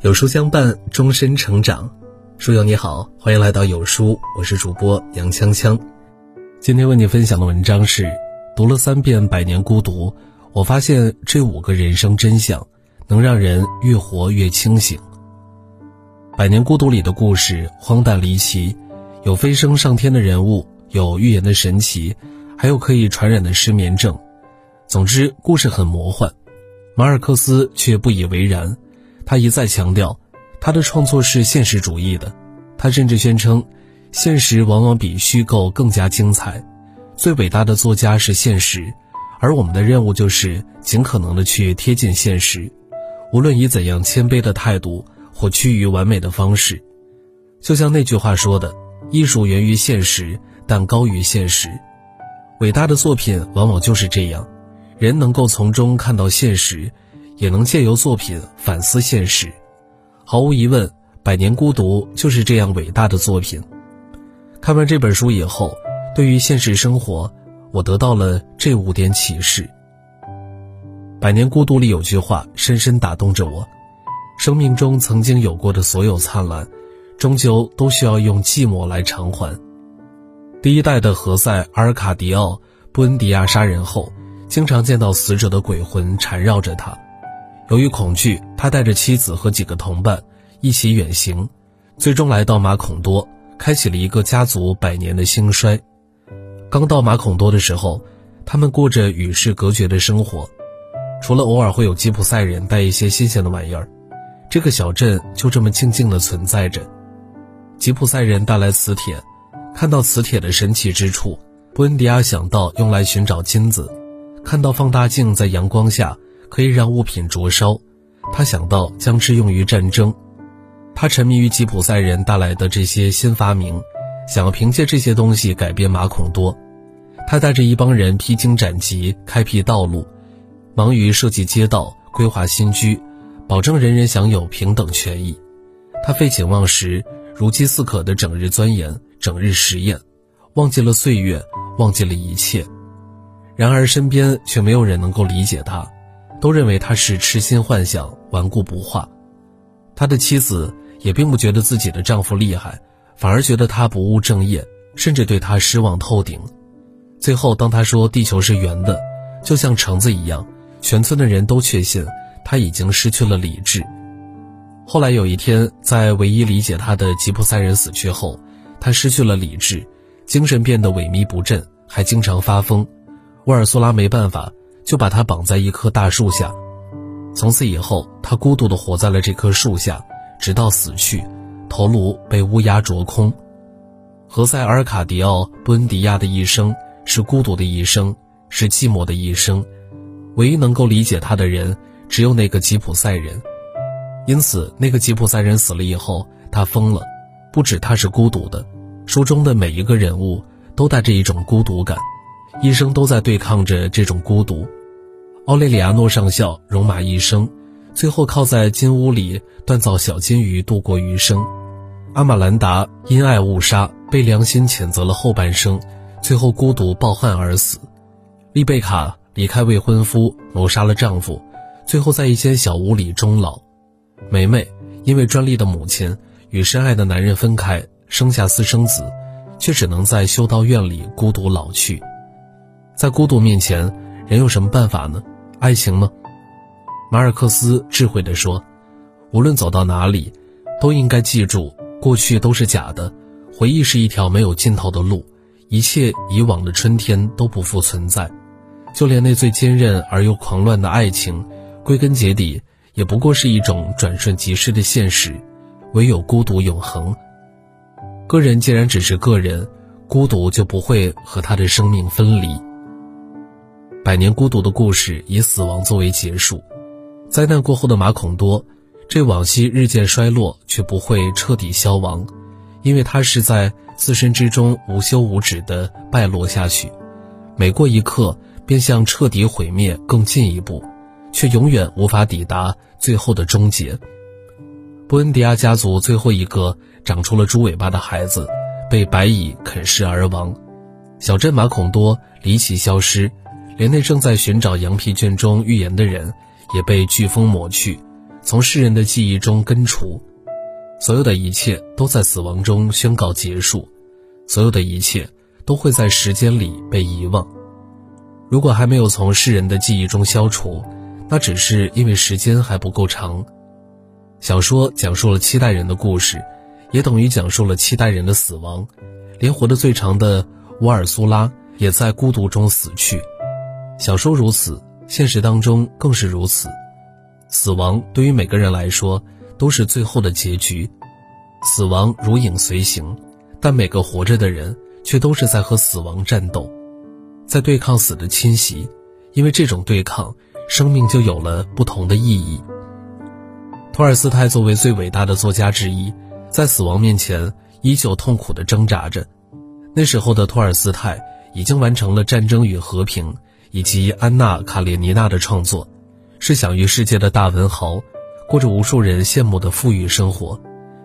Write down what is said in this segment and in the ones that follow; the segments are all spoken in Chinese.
有书相伴，终身成长。书友你好，欢迎来到有书，我是主播杨锵锵。今天为你分享的文章是：读了三遍《百年孤独》，我发现这五个人生真相，能让人越活越清醒。《百年孤独》里的故事荒诞离奇，有飞升上天的人物，有预言的神奇，还有可以传染的失眠症。总之，故事很魔幻。马尔克斯却不以为然。他一再强调，他的创作是现实主义的。他甚至宣称，现实往往比虚构更加精彩。最伟大的作家是现实，而我们的任务就是尽可能的去贴近现实，无论以怎样谦卑的态度或趋于完美的方式。就像那句话说的：“艺术源于现实，但高于现实。”伟大的作品往往就是这样，人能够从中看到现实。也能借由作品反思现实，毫无疑问，《百年孤独》就是这样伟大的作品。看完这本书以后，对于现实生活，我得到了这五点启示。《百年孤独》里有句话深深打动着我：生命中曾经有过的所有灿烂，终究都需要用寂寞来偿还。第一代的何塞·阿尔卡迪奥·布恩迪亚杀人后，经常见到死者的鬼魂缠绕着他。由于恐惧，他带着妻子和几个同伴一起远行，最终来到马孔多，开启了一个家族百年的兴衰。刚到马孔多的时候，他们过着与世隔绝的生活，除了偶尔会有吉普赛人带一些新鲜的玩意儿，这个小镇就这么静静地存在着。吉普赛人带来磁铁，看到磁铁的神奇之处，布恩迪亚想到用来寻找金子，看到放大镜在阳光下。可以让物品灼烧，他想到将之用于战争。他沉迷于吉普赛人带来的这些新发明，想要凭借这些东西改变马孔多。他带着一帮人披荆斩棘，开辟道路，忙于设计街道、规划新居，保证人人享有平等权益。他废寝忘食，如饥似渴的整日钻研、整日实验，忘记了岁月，忘记了一切。然而身边却没有人能够理解他。都认为他是痴心幻想、顽固不化，他的妻子也并不觉得自己的丈夫厉害，反而觉得他不务正业，甚至对他失望透顶。最后，当他说地球是圆的，就像橙子一样，全村的人都确信他已经失去了理智。后来有一天，在唯一理解他的吉普赛人死去后，他失去了理智，精神变得萎靡不振，还经常发疯。沃尔苏拉没办法。就把他绑在一棵大树下，从此以后，他孤独地活在了这棵树下，直到死去，头颅被乌鸦啄空。何塞·阿尔卡迪奥·布恩迪亚的一生是孤独的一生，是寂寞的一生，唯一能够理解他的人只有那个吉普赛人。因此，那个吉普赛人死了以后，他疯了。不止他是孤独的，书中的每一个人物都带着一种孤独感，一生都在对抗着这种孤独。奥雷里亚诺上校戎马一生，最后靠在金屋里锻造小金鱼度过余生。阿玛兰达因爱误杀，被良心谴责了后半生，最后孤独抱憾而死。丽贝卡离开未婚夫，谋杀了丈夫，最后在一间小屋里终老。梅梅因为专利的母亲与深爱的男人分开，生下私生子，却只能在修道院里孤独老去。在孤独面前，人有什么办法呢？爱情吗？马尔克斯智慧地说：“无论走到哪里，都应该记住，过去都是假的，回忆是一条没有尽头的路，一切以往的春天都不复存在，就连那最坚韧而又狂乱的爱情，归根结底也不过是一种转瞬即逝的现实。唯有孤独永恒。个人既然只是个人，孤独就不会和他的生命分离。”百年孤独的故事以死亡作为结束，灾难过后的马孔多，这往昔日渐衰落却不会彻底消亡，因为他是在自身之中无休无止的败落下去，每过一刻便向彻底毁灭更进一步，却永远无法抵达最后的终结。布恩迪亚家族最后一个长出了猪尾巴的孩子，被白蚁啃食而亡，小镇马孔多离奇消失。连那正在寻找羊皮卷中预言的人，也被飓风抹去，从世人的记忆中根除，所有的一切都在死亡中宣告结束，所有的一切都会在时间里被遗忘。如果还没有从世人的记忆中消除，那只是因为时间还不够长。小说讲述了七代人的故事，也等于讲述了七代人的死亡。连活得最长的乌尔苏拉也在孤独中死去。小说如此，现实当中更是如此。死亡对于每个人来说都是最后的结局，死亡如影随形，但每个活着的人却都是在和死亡战斗，在对抗死的侵袭。因为这种对抗，生命就有了不同的意义。托尔斯泰作为最伟大的作家之一，在死亡面前。依旧痛苦地挣扎着。那时候的托尔斯泰已经完成了《战争与和平》以及《安娜·卡列尼娜》的创作，是享誉世界的大文豪，过着无数人羡慕的富裕生活。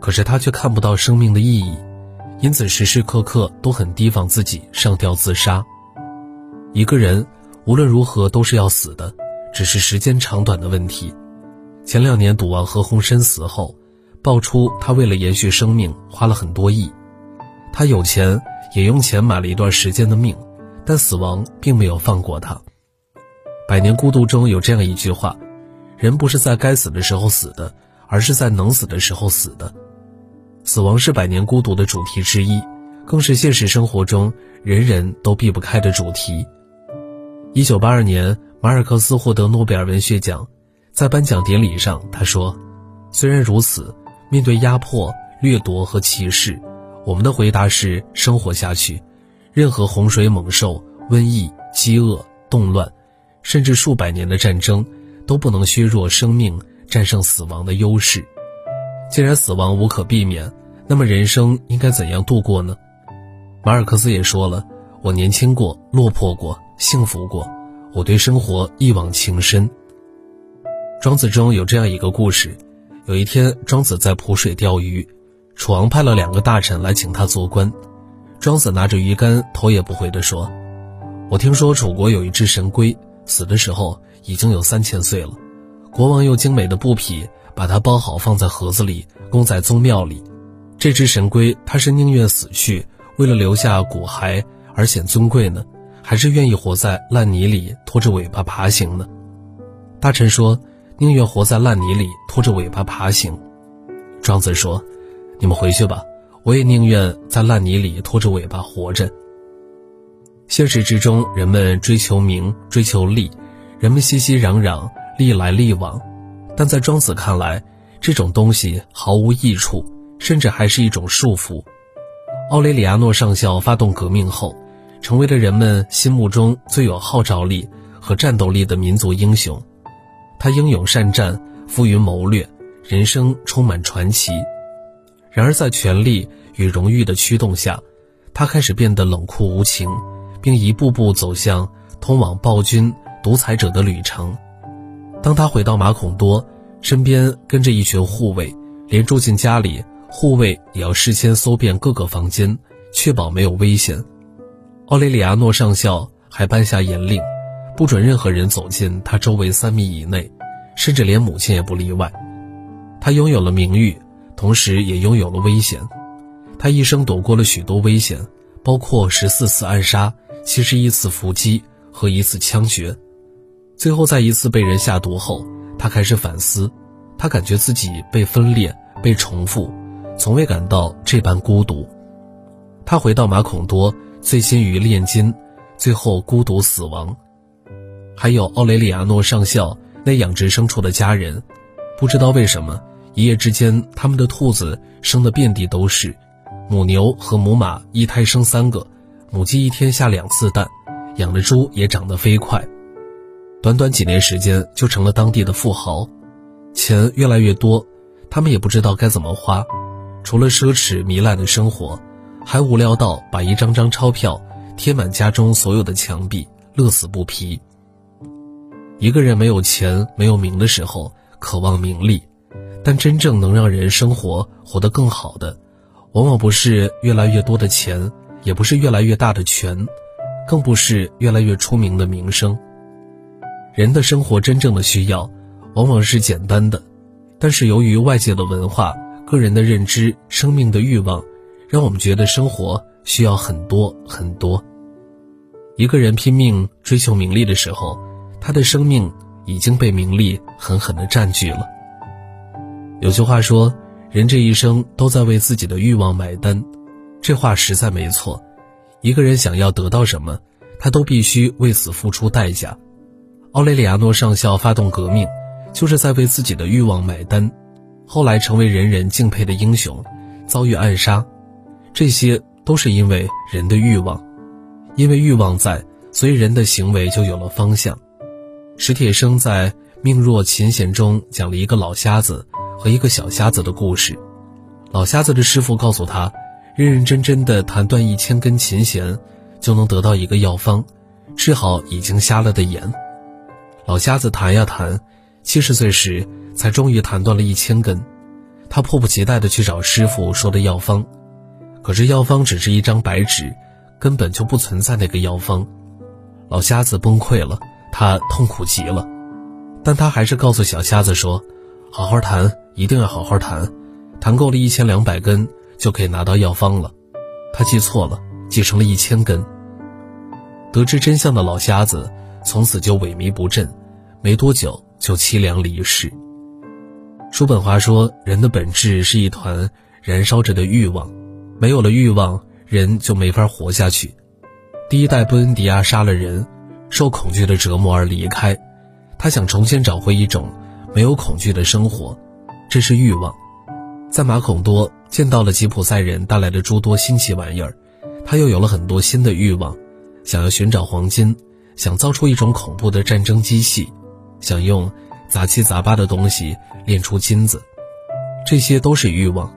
可是他却看不到生命的意义，因此时时刻刻都很提防自己上吊自杀。一个人无论如何都是要死的，只是时间长短的问题。前两年赌王何鸿燊死后。爆出他为了延续生命花了很多亿，他有钱也用钱买了一段时间的命，但死亡并没有放过他。《百年孤独》中有这样一句话：“人不是在该死的时候死的，而是在能死的时候死的。”死亡是《百年孤独》的主题之一，更是现实生活中人人都避不开的主题。一九八二年，马尔克斯获得诺贝尔文学奖，在颁奖典礼上，他说：“虽然如此。”面对压迫、掠夺和歧视，我们的回答是生活下去。任何洪水猛兽、瘟疫、饥饿、动乱，甚至数百年的战争，都不能削弱生命战胜死亡的优势。既然死亡无可避免，那么人生应该怎样度过呢？马尔克斯也说了：“我年轻过，落魄过，幸福过，我对生活一往情深。”庄子中有这样一个故事。有一天，庄子在濮水钓鱼，楚王派了两个大臣来请他做官。庄子拿着鱼竿，头也不回地说：“我听说楚国有一只神龟，死的时候已经有三千岁了。国王用精美的布匹把它包好，放在盒子里，供在宗庙里。这只神龟，它是宁愿死去，为了留下骨骸而显尊贵呢，还是愿意活在烂泥里，拖着尾巴爬行呢？”大臣说。宁愿活在烂泥里，拖着尾巴爬行。庄子说：“你们回去吧，我也宁愿在烂泥里拖着尾巴活着。”现实之中，人们追求名，追求利，人们熙熙攘攘，利来利往。但在庄子看来，这种东西毫无益处，甚至还是一种束缚。奥雷里亚诺上校发动革命后，成为了人们心目中最有号召力和战斗力的民族英雄。他英勇善战，富于谋略，人生充满传奇。然而，在权力与荣誉的驱动下，他开始变得冷酷无情，并一步步走向通往暴君独裁者的旅程。当他回到马孔多，身边跟着一群护卫，连住进家里，护卫也要事先搜遍各个房间，确保没有危险。奥雷里亚诺上校还颁下严令。不准任何人走进他周围三米以内，甚至连母亲也不例外。他拥有了名誉，同时也拥有了危险。他一生躲过了许多危险，包括十四次暗杀、七十一次伏击和一次枪决。最后，在一次被人下毒后，他开始反思，他感觉自己被分裂、被重复，从未感到这般孤独。他回到马孔多，醉心于炼金，最后孤独死亡。还有奥雷里亚诺上校那养殖牲畜的家人，不知道为什么，一夜之间他们的兔子生得遍地都是，母牛和母马一胎生三个，母鸡一天下两次蛋，养的猪也长得飞快，短短几年时间就成了当地的富豪，钱越来越多，他们也不知道该怎么花，除了奢侈糜烂的生活，还无聊到把一张张钞票贴满家中所有的墙壁，乐此不疲。一个人没有钱、没有名的时候，渴望名利；但真正能让人生活活得更好的，往往不是越来越多的钱，也不是越来越大的权，更不是越来越出名的名声。人的生活真正的需要，往往是简单的：但是由于外界的文化、个人的认知、生命的欲望，让我们觉得生活需要很多很多。一个人拼命追求名利的时候，他的生命已经被名利狠狠地占据了。有句话说：“人这一生都在为自己的欲望买单。”这话实在没错。一个人想要得到什么，他都必须为此付出代价。奥雷里亚诺上校发动革命，就是在为自己的欲望买单，后来成为人人敬佩的英雄，遭遇暗杀，这些都是因为人的欲望。因为欲望在，所以人的行为就有了方向。史铁生在《命若琴弦》中讲了一个老瞎子和一个小瞎子的故事。老瞎子的师傅告诉他，认认真真的弹断一千根琴弦，就能得到一个药方，治好已经瞎了的眼。老瞎子弹呀弹，七十岁时才终于弹断了一千根。他迫不及待地去找师傅说的药方，可是药方只是一张白纸。根本就不存在那个药方，老瞎子崩溃了，他痛苦极了，但他还是告诉小瞎子说：“好好弹，一定要好好谈，谈够了一千两百根就可以拿到药方了。”他记错了，记成了一千根。得知真相的老瞎子从此就萎靡不振，没多久就凄凉离世。叔本华说：“人的本质是一团燃烧着的欲望，没有了欲望。”人就没法活下去。第一代布恩迪亚杀了人，受恐惧的折磨而离开。他想重新找回一种没有恐惧的生活，这是欲望。在马孔多见到了吉普赛人带来的诸多新奇玩意儿，他又有了很多新的欲望，想要寻找黄金，想造出一种恐怖的战争机器，想用杂七杂八的东西炼出金子，这些都是欲望。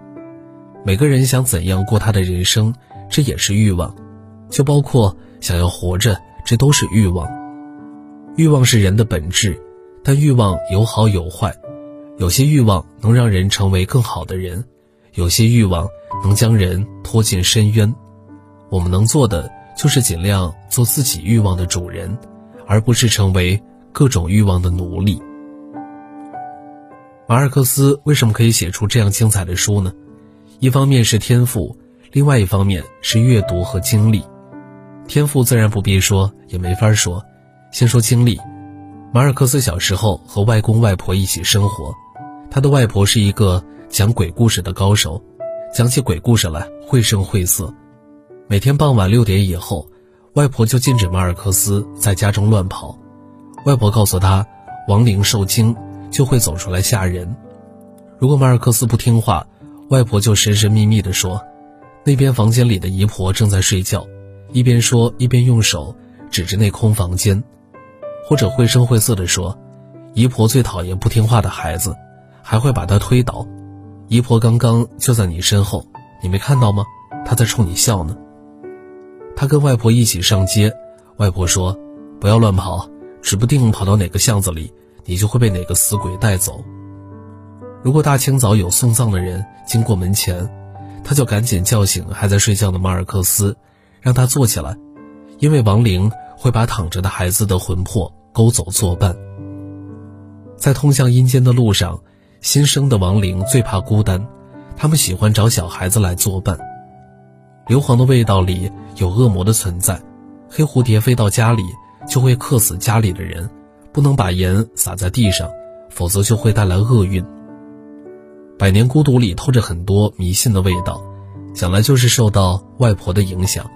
每个人想怎样过他的人生。这也是欲望，就包括想要活着，这都是欲望。欲望是人的本质，但欲望有好有坏。有些欲望能让人成为更好的人，有些欲望能将人拖进深渊。我们能做的就是尽量做自己欲望的主人，而不是成为各种欲望的奴隶。马尔克斯为什么可以写出这样精彩的书呢？一方面是天赋。另外一方面是阅读和经历，天赋自然不必说，也没法说。先说经历，马尔克斯小时候和外公外婆一起生活，他的外婆是一个讲鬼故事的高手，讲起鬼故事来绘声绘色。每天傍晚六点以后，外婆就禁止马尔克斯在家中乱跑。外婆告诉他，亡灵受惊就会走出来吓人。如果马尔克斯不听话，外婆就神神秘秘地说。那边房间里的姨婆正在睡觉，一边说一边用手指着那空房间，或者绘声绘色地说：“姨婆最讨厌不听话的孩子，还会把他推倒。姨婆刚刚就在你身后，你没看到吗？她在冲你笑呢。”他跟外婆一起上街，外婆说：“不要乱跑，指不定跑到哪个巷子里，你就会被哪个死鬼带走。”如果大清早有送葬的人经过门前，他就赶紧叫醒还在睡觉的马尔克斯，让他坐起来，因为亡灵会把躺着的孩子的魂魄勾走作伴。在通向阴间的路上，新生的亡灵最怕孤单，他们喜欢找小孩子来作伴。硫磺的味道里有恶魔的存在，黑蝴蝶飞到家里就会克死家里的人，不能把盐撒在地上，否则就会带来厄运。《百年孤独》里透着很多迷信的味道，想来就是受到外婆的影响。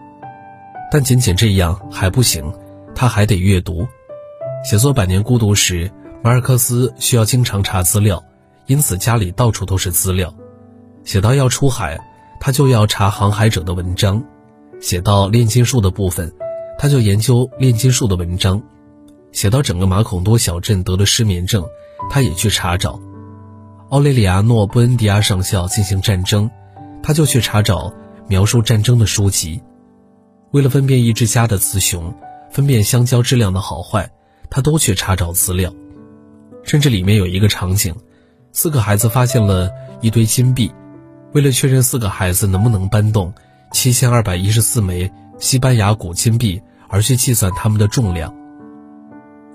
但仅仅这样还不行，他还得阅读。写作《百年孤独》时，马尔克斯需要经常查资料，因此家里到处都是资料。写到要出海，他就要查航海者的文章；写到炼金术的部分，他就研究炼金术的文章；写到整个马孔多小镇得了失眠症，他也去查找。奥雷里亚诺·布恩迪亚上校进行战争，他就去查找描述战争的书籍。为了分辨一只家的雌雄，分辨香蕉质量的好坏，他都去查找资料。甚至里面有一个场景，四个孩子发现了一堆金币，为了确认四个孩子能不能搬动七千二百一十四枚西班牙古金币，而去计算它们的重量。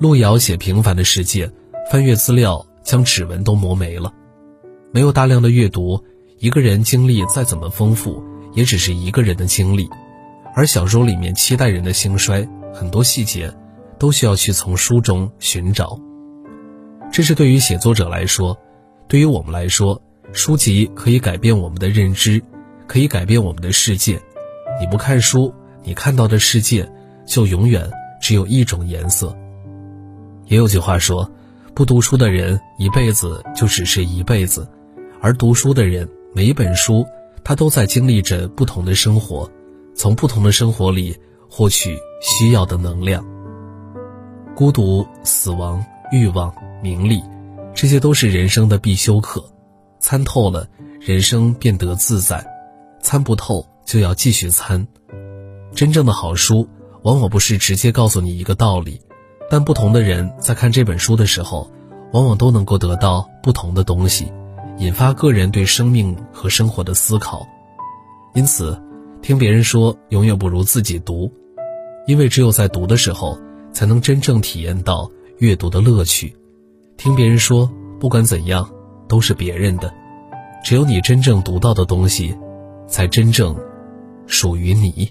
路遥写《平凡的世界》，翻阅资料，将指纹都磨没了。没有大量的阅读，一个人经历再怎么丰富，也只是一个人的经历。而小说里面七代人的兴衰，很多细节，都需要去从书中寻找。这是对于写作者来说，对于我们来说，书籍可以改变我们的认知，可以改变我们的世界。你不看书，你看到的世界就永远只有一种颜色。也有句话说，不读书的人一辈子就只是一辈子，而读书的人每一本书，他都在经历着不同的生活，从不同的生活里获取需要的能量。孤独、死亡、欲望、名利，这些都是人生的必修课，参透了，人生便得自在；参不透。就要继续参。真正的好书，往往不是直接告诉你一个道理，但不同的人在看这本书的时候，往往都能够得到不同的东西，引发个人对生命和生活的思考。因此，听别人说永远不如自己读，因为只有在读的时候，才能真正体验到阅读的乐趣。听别人说，不管怎样都是别人的，只有你真正读到的东西，才真正。属于你。